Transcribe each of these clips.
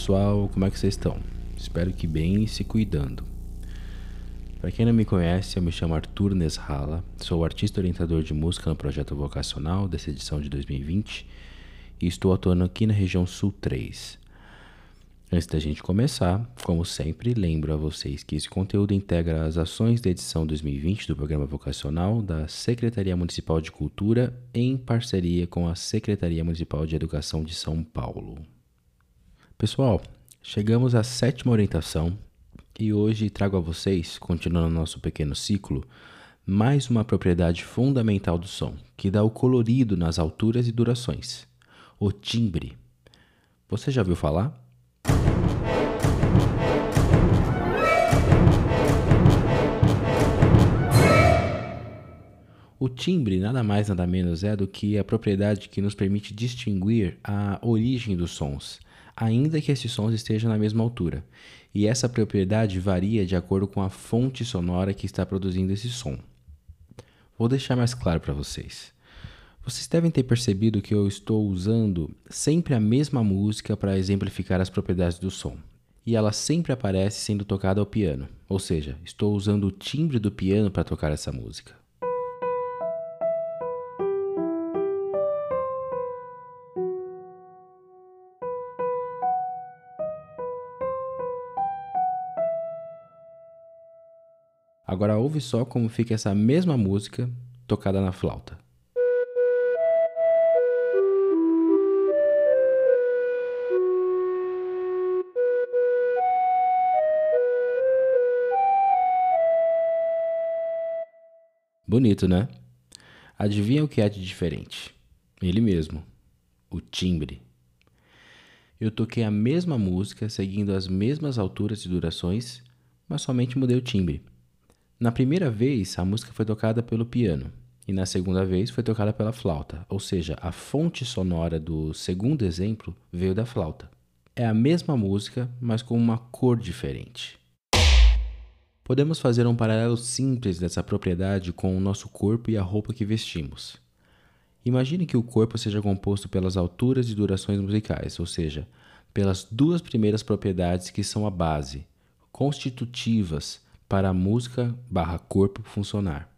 pessoal, como é que vocês estão? Espero que bem e se cuidando. Para quem não me conhece, eu me chamo Arthur Nesrala, sou artista orientador de música no projeto vocacional dessa edição de 2020 e estou atuando aqui na região Sul 3. Antes da gente começar, como sempre, lembro a vocês que esse conteúdo integra as ações da edição 2020 do programa vocacional da Secretaria Municipal de Cultura em parceria com a Secretaria Municipal de Educação de São Paulo. Pessoal, chegamos à sétima orientação e hoje trago a vocês, continuando nosso pequeno ciclo, mais uma propriedade fundamental do som, que dá o colorido nas alturas e durações: o timbre. Você já ouviu falar? O timbre nada mais nada menos é do que a propriedade que nos permite distinguir a origem dos sons, ainda que esses sons estejam na mesma altura. E essa propriedade varia de acordo com a fonte sonora que está produzindo esse som. Vou deixar mais claro para vocês. Vocês devem ter percebido que eu estou usando sempre a mesma música para exemplificar as propriedades do som. E ela sempre aparece sendo tocada ao piano, ou seja, estou usando o timbre do piano para tocar essa música. Agora ouve só como fica essa mesma música tocada na flauta. Bonito, né? Adivinha o que é de diferente? Ele mesmo, o timbre. Eu toquei a mesma música seguindo as mesmas alturas e durações, mas somente mudei o timbre. Na primeira vez, a música foi tocada pelo piano, e na segunda vez foi tocada pela flauta, ou seja, a fonte sonora do segundo exemplo veio da flauta. É a mesma música, mas com uma cor diferente. Podemos fazer um paralelo simples dessa propriedade com o nosso corpo e a roupa que vestimos. Imagine que o corpo seja composto pelas alturas e durações musicais, ou seja, pelas duas primeiras propriedades que são a base, constitutivas para a música barra corpo funcionar.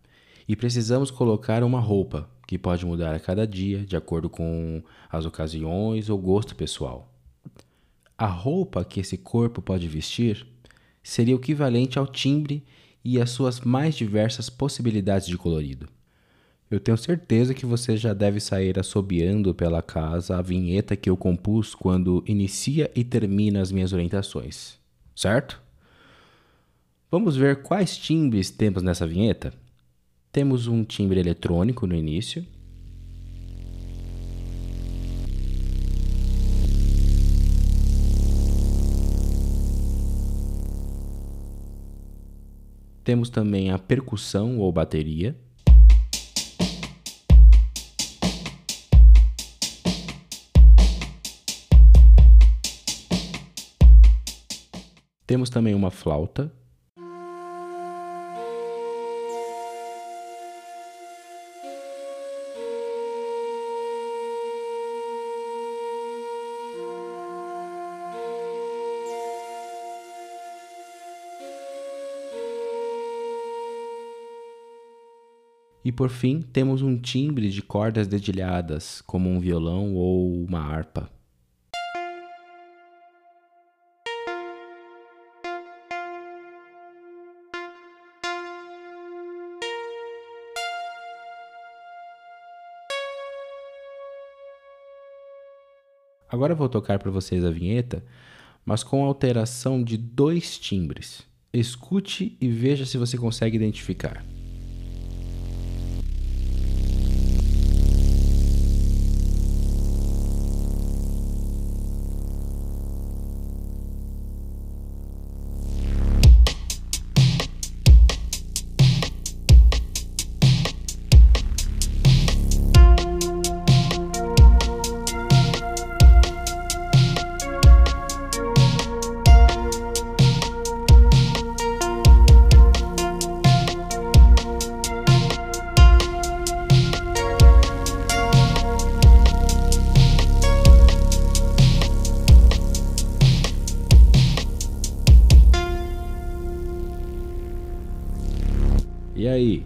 E precisamos colocar uma roupa, que pode mudar a cada dia, de acordo com as ocasiões ou gosto pessoal. A roupa que esse corpo pode vestir seria o equivalente ao timbre e às suas mais diversas possibilidades de colorido. Eu tenho certeza que você já deve sair assobiando pela casa a vinheta que eu compus quando inicia e termina as minhas orientações, certo? Vamos ver quais timbres temos nessa vinheta? Temos um timbre eletrônico no início. Temos também a percussão ou bateria. Temos também uma flauta. E por fim, temos um timbre de cordas dedilhadas, como um violão ou uma harpa. Agora vou tocar para vocês a vinheta, mas com alteração de dois timbres. Escute e veja se você consegue identificar. E aí,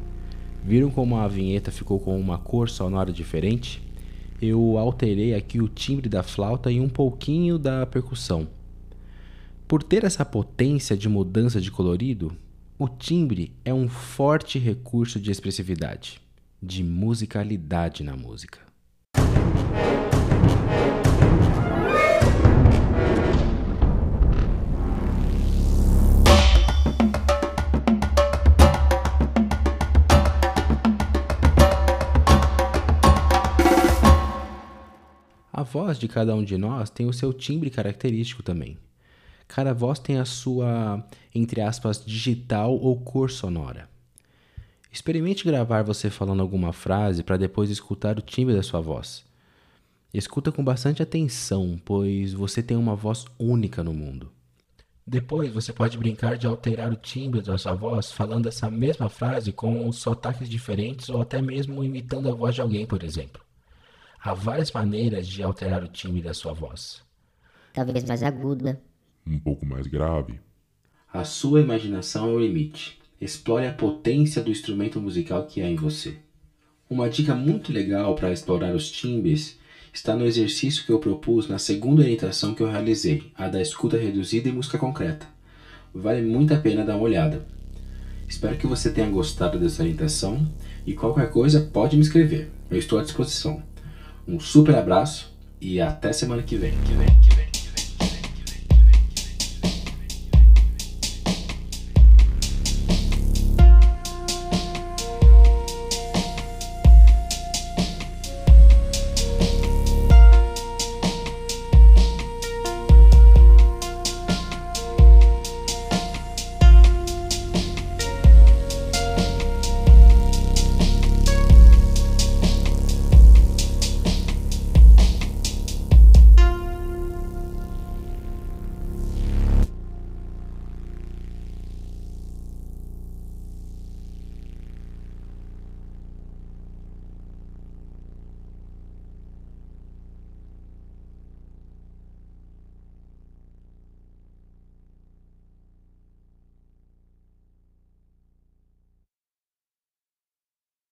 viram como a vinheta ficou com uma cor sonora diferente? Eu alterei aqui o timbre da flauta e um pouquinho da percussão. Por ter essa potência de mudança de colorido, o timbre é um forte recurso de expressividade, de musicalidade na música. Voz de cada um de nós tem o seu timbre característico também. Cada voz tem a sua, entre aspas, digital ou cor sonora. Experimente gravar você falando alguma frase para depois escutar o timbre da sua voz. Escuta com bastante atenção, pois você tem uma voz única no mundo. Depois você pode brincar de alterar o timbre da sua voz falando essa mesma frase com sotaques diferentes ou até mesmo imitando a voz de alguém, por exemplo. Há várias maneiras de alterar o timbre da sua voz. Talvez mais aguda. Um pouco mais grave. A sua imaginação é o limite. Explore a potência do instrumento musical que há em você. Uma dica muito legal para explorar os timbres está no exercício que eu propus na segunda orientação que eu realizei, a da escuta reduzida e música concreta. Vale muito a pena dar uma olhada. Espero que você tenha gostado dessa orientação e qualquer coisa pode me escrever. Eu estou à disposição. Um super abraço e até semana que vem. Que vem.